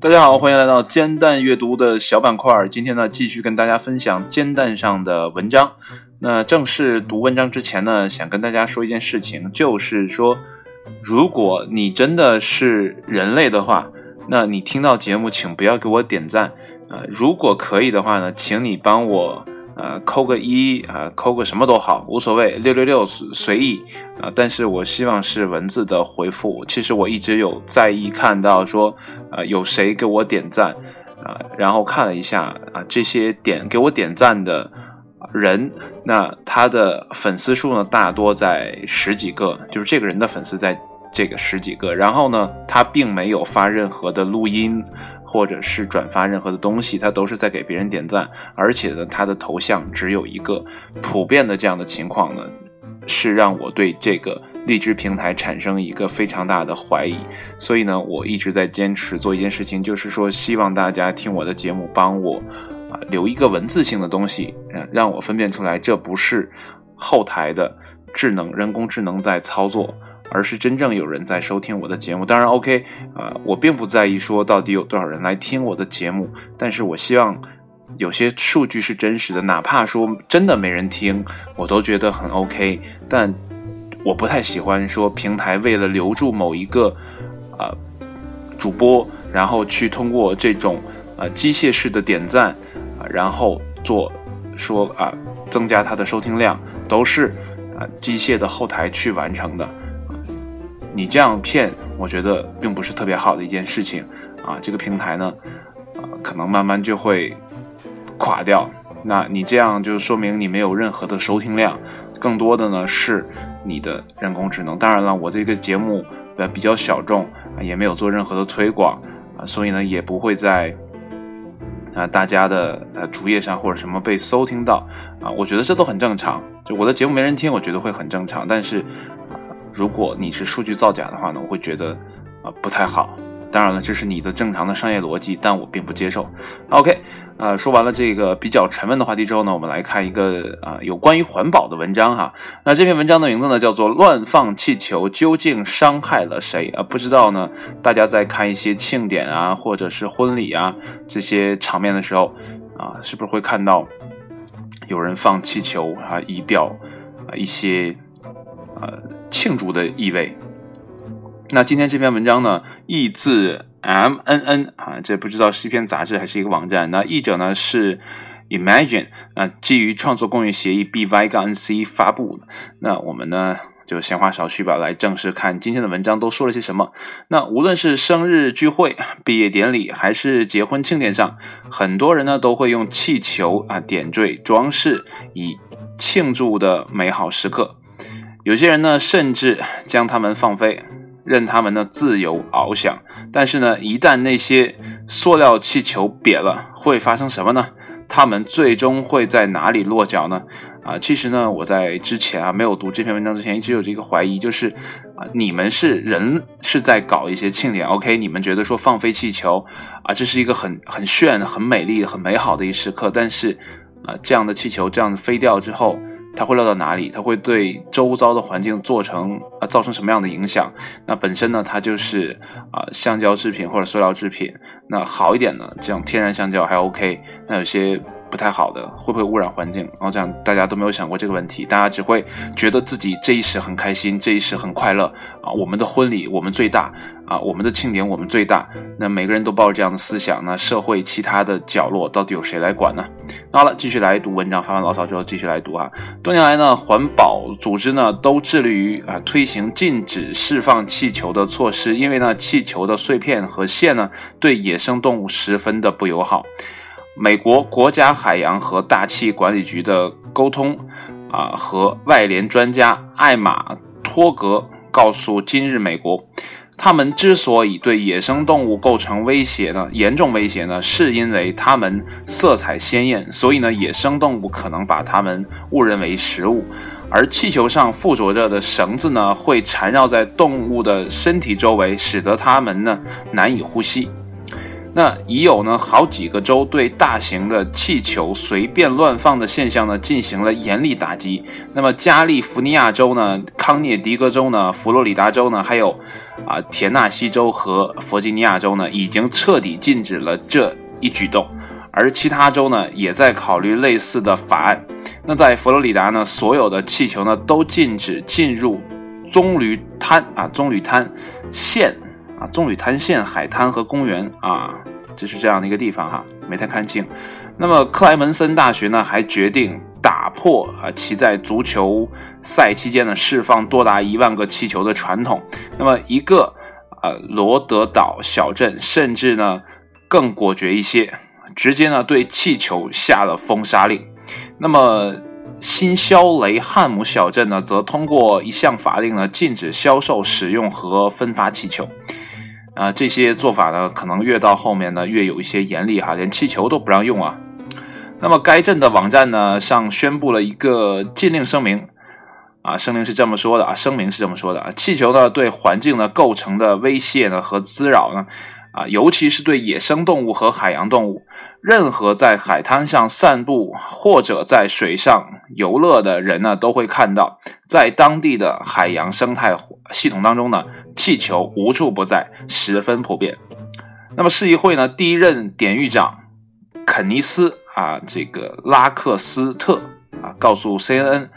大家好，欢迎来到煎蛋阅读的小板块。今天呢，继续跟大家分享煎蛋上的文章。那正式读文章之前呢，想跟大家说一件事情，就是说，如果你真的是人类的话，那你听到节目，请不要给我点赞。呃，如果可以的话呢，请你帮我。呃，扣个一啊，扣个什么都好，无所谓，六六六随意啊。但是我希望是文字的回复。其实我一直有在意看到说，呃，有谁给我点赞啊？然后看了一下啊，这些点给我点赞的人，那他的粉丝数呢，大多在十几个，就是这个人的粉丝在。这个十几个，然后呢，他并没有发任何的录音，或者是转发任何的东西，他都是在给别人点赞，而且呢，他的头像只有一个。普遍的这样的情况呢，是让我对这个荔枝平台产生一个非常大的怀疑。所以呢，我一直在坚持做一件事情，就是说，希望大家听我的节目，帮我啊留一个文字性的东西，让我分辨出来这不是后台的智能人工智能在操作。而是真正有人在收听我的节目，当然 OK 啊，我并不在意说到底有多少人来听我的节目，但是我希望有些数据是真实的，哪怕说真的没人听，我都觉得很 OK。但我不太喜欢说平台为了留住某一个呃主播，然后去通过这种呃机械式的点赞啊，然后做说啊增加他的收听量，都是啊机械的后台去完成的。你这样骗，我觉得并不是特别好的一件事情啊。这个平台呢，啊，可能慢慢就会垮掉。那你这样就说明你没有任何的收听量，更多的呢是你的人工智能。当然了，我这个节目呃比较小众啊，也没有做任何的推广啊，所以呢也不会在啊大家的呃主页上或者什么被搜听到啊。我觉得这都很正常。就我的节目没人听，我觉得会很正常。但是。如果你是数据造假的话呢，我会觉得啊不太好。当然了，这是你的正常的商业逻辑，但我并不接受。OK，呃，说完了这个比较沉闷的话题之后呢，我们来看一个啊有关于环保的文章哈。那这篇文章的名字呢叫做《乱放气球究竟伤害了谁》啊？不知道呢，大家在看一些庆典啊或者是婚礼啊这些场面的时候啊，是不是会看到有人放气球啊，以表啊一些呃。庆祝的意味。那今天这篇文章呢，译自 M N N 啊，这不知道是一篇杂志还是一个网站。那译者呢是 Imagine 啊，基于创作公约协议 B Y 杠 N C 发布。那我们呢就闲话少叙吧，来正式看今天的文章都说了些什么。那无论是生日聚会、毕业典礼，还是结婚庆典上，很多人呢都会用气球啊点缀装饰，以庆祝的美好时刻。有些人呢，甚至将它们放飞，任它们呢自由翱翔。但是呢，一旦那些塑料气球瘪了，会发生什么呢？它们最终会在哪里落脚呢？啊，其实呢，我在之前啊没有读这篇文章之前，一直有这个怀疑，就是啊，你们是人是在搞一些庆典，OK？你们觉得说放飞气球啊，这是一个很很炫、很美丽、很美好的一时刻，但是啊，这样的气球这样飞掉之后。它会落到哪里？它会对周遭的环境做成啊造成什么样的影响？那本身呢，它就是啊橡胶制品或者塑料制品。那好一点呢，这种天然橡胶还 OK。那有些。不太好的，会不会污染环境？然后这样大家都没有想过这个问题，大家只会觉得自己这一时很开心，这一时很快乐啊！我们的婚礼我们最大啊，我们的庆典我们最大。那每个人都抱着这样的思想，那社会其他的角落到底有谁来管呢？好了，继续来读文章，发完牢骚之后继续来读啊。多年来呢，环保组织呢都致力于啊推行禁止释放气球的措施，因为呢气球的碎片和线呢对野生动物十分的不友好。美国国家海洋和大气管理局的沟通啊和外联专家艾玛托格告诉《今日美国》，他们之所以对野生动物构成威胁呢，严重威胁呢，是因为它们色彩鲜艳，所以呢，野生动物可能把它们误认为食物。而气球上附着着的绳子呢，会缠绕在动物的身体周围，使得它们呢难以呼吸。那已有呢好几个州对大型的气球随便乱放的现象呢进行了严厉打击。那么加利福尼亚州呢、康涅狄格州呢、佛罗里达州呢，还有啊田纳西州和弗吉尼亚州呢，已经彻底禁止了这一举动。而其他州呢也在考虑类似的法案。那在佛罗里达呢，所有的气球呢都禁止进入棕榈滩啊棕榈滩县。啊，棕榈滩县海滩和公园啊，就是这样的一个地方哈，没太看清。那么克莱门森大学呢，还决定打破啊其在足球赛期间呢释放多达一万个气球的传统。那么一个啊罗德岛小镇甚至呢更果决一些，直接呢对气球下了封杀令。那么新肖雷汉姆小镇呢，则通过一项法令呢，禁止销售、使用和分发气球。啊，这些做法呢，可能越到后面呢，越有一些严厉哈，连气球都不让用啊。那么该镇的网站呢上宣布了一个禁令声明，啊，声明是这么说的啊，声明是这么说的啊，气球呢对环境呢构成的威胁呢和滋扰呢。啊，尤其是对野生动物和海洋动物，任何在海滩上散步或者在水上游乐的人呢，都会看到，在当地的海洋生态系统当中呢，气球无处不在，十分普遍。那么市议会呢，第一任典狱长肯尼斯啊，这个拉克斯特啊，告诉 CNN。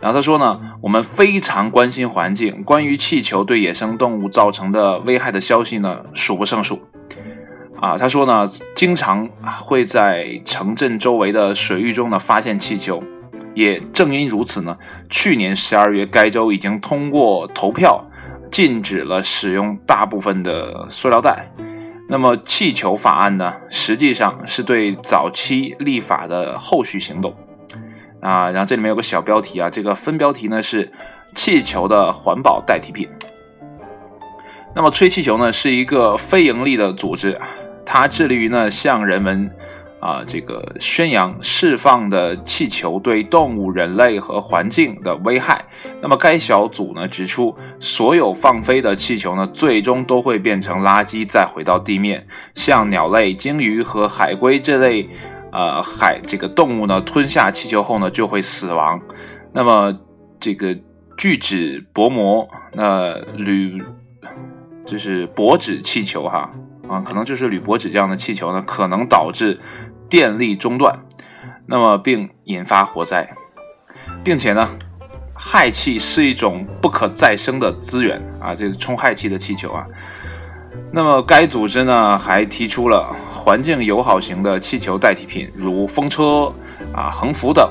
然后他说呢，我们非常关心环境。关于气球对野生动物造成的危害的消息呢，数不胜数。啊，他说呢，经常会在城镇周围的水域中呢发现气球。也正因如此呢，去年十二月，该州已经通过投票禁止了使用大部分的塑料袋。那么，气球法案呢，实际上是对早期立法的后续行动。啊，然后这里面有个小标题啊，这个分标题呢是气球的环保代替品。那么吹气球呢是一个非盈利的组织，它致力于呢向人们啊这个宣扬释放的气球对动物、人类和环境的危害。那么该小组呢指出，所有放飞的气球呢最终都会变成垃圾再回到地面，像鸟类、鲸鱼和海龟这类。呃，海这个动物呢，吞下气球后呢，就会死亡。那么这个聚酯薄膜，那铝就是箔纸气球哈啊，可能就是铝箔纸这样的气球呢，可能导致电力中断，那么并引发火灾，并且呢，氦气是一种不可再生的资源啊，这是充氦气的气球啊。那么该组织呢，还提出了。环境友好型的气球代替品，如风车、啊横幅等。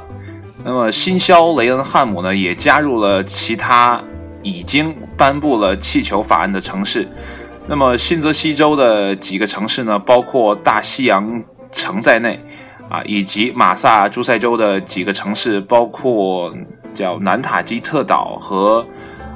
那么新肖雷恩汉姆呢，也加入了其他已经颁布了气球法案的城市。那么新泽西州的几个城市呢，包括大西洋城在内，啊，以及马萨诸塞州的几个城市，包括叫南塔基特岛和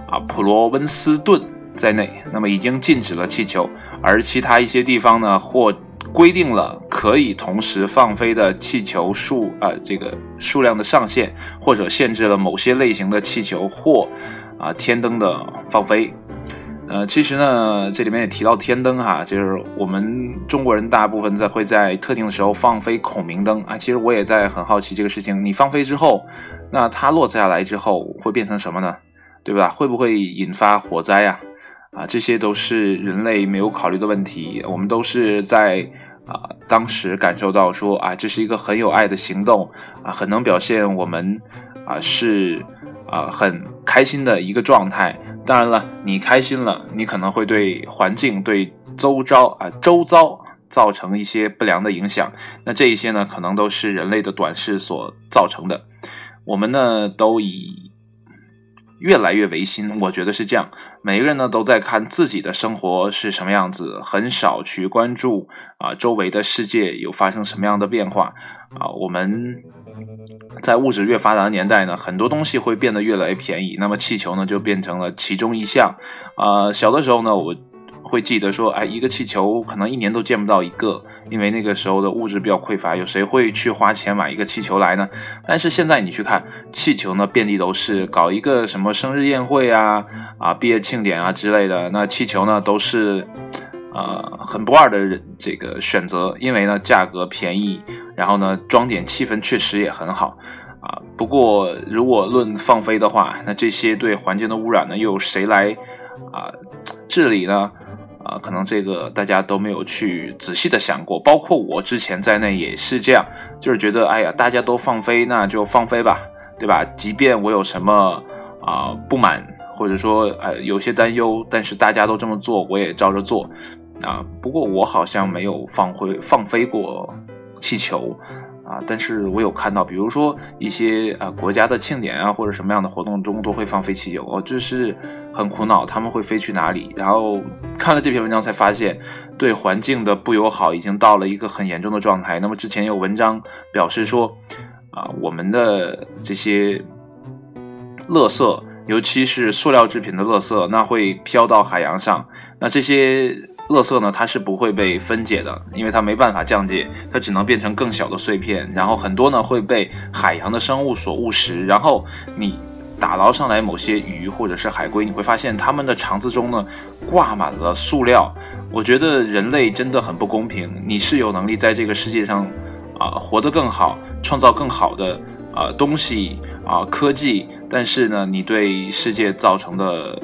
啊普罗温斯顿在内，那么已经禁止了气球。而其他一些地方呢，或规定了可以同时放飞的气球数啊，这个数量的上限，或者限制了某些类型的气球或啊天灯的放飞。呃，其实呢，这里面也提到天灯哈，就是我们中国人大部分在会在特定的时候放飞孔明灯啊。其实我也在很好奇这个事情，你放飞之后，那它落下来之后会变成什么呢？对吧？会不会引发火灾呀？啊，这些都是人类没有考虑的问题。我们都是在啊当时感受到说啊，这是一个很有爱的行动啊，很能表现我们啊是啊很开心的一个状态。当然了，你开心了，你可能会对环境、对周遭啊周遭造成一些不良的影响。那这一些呢，可能都是人类的短视所造成的。我们呢，都以。越来越唯心，我觉得是这样。每个人呢都在看自己的生活是什么样子，很少去关注啊周围的世界有发生什么样的变化啊。我们在物质越发达的年代呢，很多东西会变得越来越便宜，那么气球呢就变成了其中一项。啊，小的时候呢，我。会记得说，哎，一个气球可能一年都见不到一个，因为那个时候的物质比较匮乏，有谁会去花钱买一个气球来呢？但是现在你去看，气球呢遍地都是，搞一个什么生日宴会啊、啊毕业庆典啊之类的，那气球呢都是，呃很不二的这个选择，因为呢价格便宜，然后呢装点气氛确实也很好啊。不过如果论放飞的话，那这些对环境的污染呢，又有谁来啊这里呢？啊，可能这个大家都没有去仔细的想过，包括我之前在内也是这样，就是觉得，哎呀，大家都放飞，那就放飞吧，对吧？即便我有什么啊不满，或者说呃有些担忧，但是大家都这么做，我也照着做啊。不过我好像没有放回放飞过气球。啊，但是我有看到，比如说一些啊国家的庆典啊，或者什么样的活动中都会放飞气球，我就是很苦恼，他们会飞去哪里？然后看了这篇文章才发现，对环境的不友好已经到了一个很严重的状态。那么之前有文章表示说，啊，我们的这些垃圾，尤其是塑料制品的垃圾，那会飘到海洋上，那这些。垃圾呢，它是不会被分解的，因为它没办法降解，它只能变成更小的碎片。然后很多呢会被海洋的生物所误食。然后你打捞上来某些鱼或者是海龟，你会发现它们的肠子中呢挂满了塑料。我觉得人类真的很不公平。你是有能力在这个世界上啊活得更好，创造更好的啊东西啊科技，但是呢，你对世界造成的。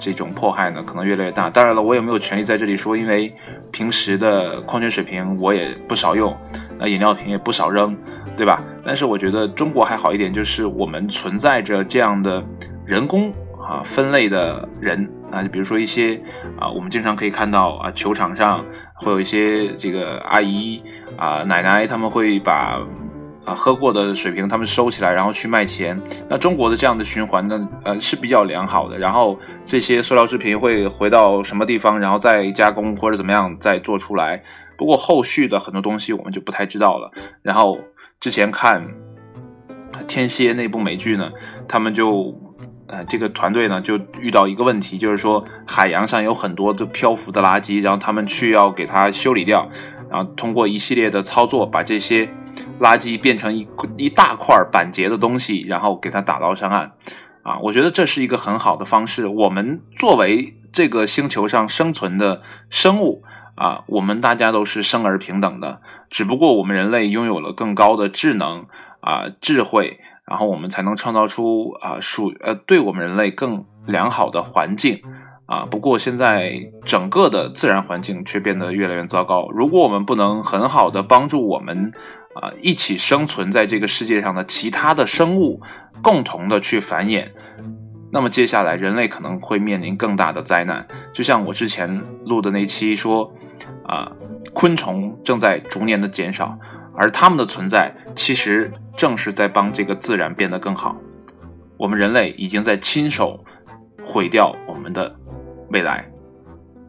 这种迫害呢，可能越来越大。当然了，我也没有权利在这里说，因为平时的矿泉水瓶我也不少用，那饮料瓶也不少扔，对吧？但是我觉得中国还好一点，就是我们存在着这样的人工啊分类的人啊，就比如说一些啊，我们经常可以看到啊，球场上会有一些这个阿姨啊、奶奶，他们会把。啊，喝过的水瓶他们收起来，然后去卖钱。那中国的这样的循环呢，呃是比较良好的。然后这些塑料制品会回到什么地方，然后再加工或者怎么样再做出来。不过后续的很多东西我们就不太知道了。然后之前看天蝎那部美剧呢，他们就呃这个团队呢就遇到一个问题，就是说海洋上有很多的漂浮的垃圾，然后他们去要给它修理掉，然后通过一系列的操作把这些。垃圾变成一一大块板结的东西，然后给它打捞上岸，啊，我觉得这是一个很好的方式。我们作为这个星球上生存的生物，啊，我们大家都是生而平等的，只不过我们人类拥有了更高的智能啊智慧，然后我们才能创造出啊属呃对我们人类更良好的环境啊。不过现在整个的自然环境却变得越来越糟糕。如果我们不能很好的帮助我们。啊，一起生存在这个世界上的其他的生物，共同的去繁衍，那么接下来人类可能会面临更大的灾难。就像我之前录的那期说，啊，昆虫正在逐年的减少，而它们的存在其实正是在帮这个自然变得更好。我们人类已经在亲手毁掉我们的未来。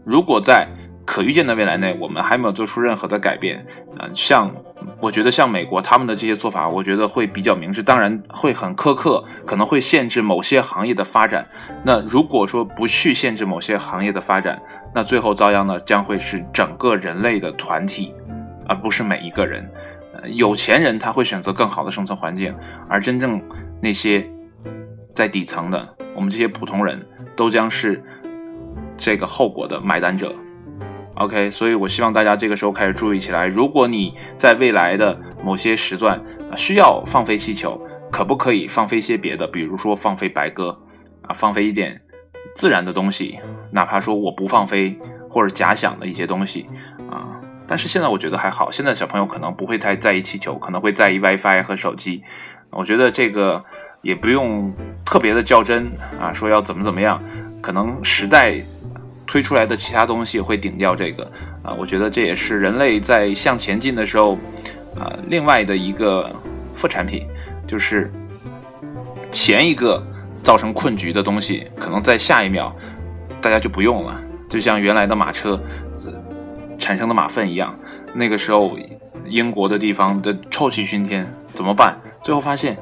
如果在可预见的未来内，我们还没有做出任何的改变，啊，像。我觉得像美国他们的这些做法，我觉得会比较明智，当然会很苛刻，可能会限制某些行业的发展。那如果说不去限制某些行业的发展，那最后遭殃的将会是整个人类的团体，而不是每一个人。有钱人他会选择更好的生存环境，而真正那些在底层的我们这些普通人都将是这个后果的买单者。OK，所以我希望大家这个时候开始注意起来。如果你在未来的某些时段需要放飞气球，可不可以放飞些别的？比如说放飞白鸽啊，放飞一点自然的东西，哪怕说我不放飞或者假想的一些东西啊。但是现在我觉得还好，现在小朋友可能不会太在意气球，可能会在意 WiFi 和手机。我觉得这个也不用特别的较真啊，说要怎么怎么样，可能时代。推出来的其他东西会顶掉这个啊，我觉得这也是人类在向前进的时候，啊，另外的一个副产品，就是前一个造成困局的东西，可能在下一秒大家就不用了，就像原来的马车产生的马粪一样，那个时候英国的地方的臭气熏天，怎么办？最后发现。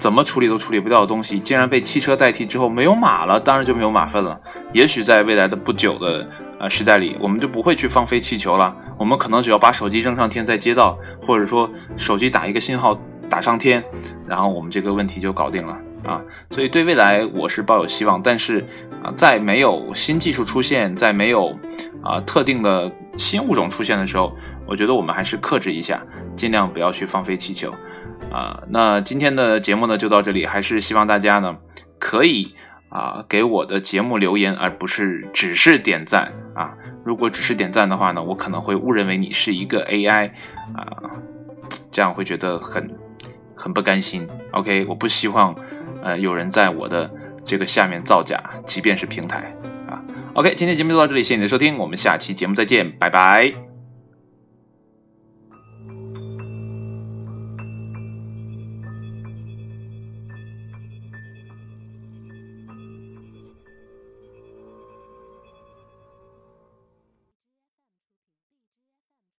怎么处理都处理不掉的东西，竟然被汽车代替之后没有马了，当然就没有马粪了。也许在未来的不久的呃时代里，我们就不会去放飞气球了。我们可能只要把手机扔上天，在街道，或者说手机打一个信号打上天，然后我们这个问题就搞定了。啊，所以对未来我是抱有希望，但是啊，在没有新技术出现，在没有啊特定的新物种出现的时候，我觉得我们还是克制一下，尽量不要去放飞气球啊。那今天的节目呢就到这里，还是希望大家呢可以啊给我的节目留言，而不是只是点赞啊。如果只是点赞的话呢，我可能会误认为你是一个 AI 啊，这样会觉得很很不甘心。OK，我不希望。呃，有人在我的这个下面造假，即便是平台啊。OK，今天节目就到这里，谢谢你的收听，我们下期节目再见，拜拜。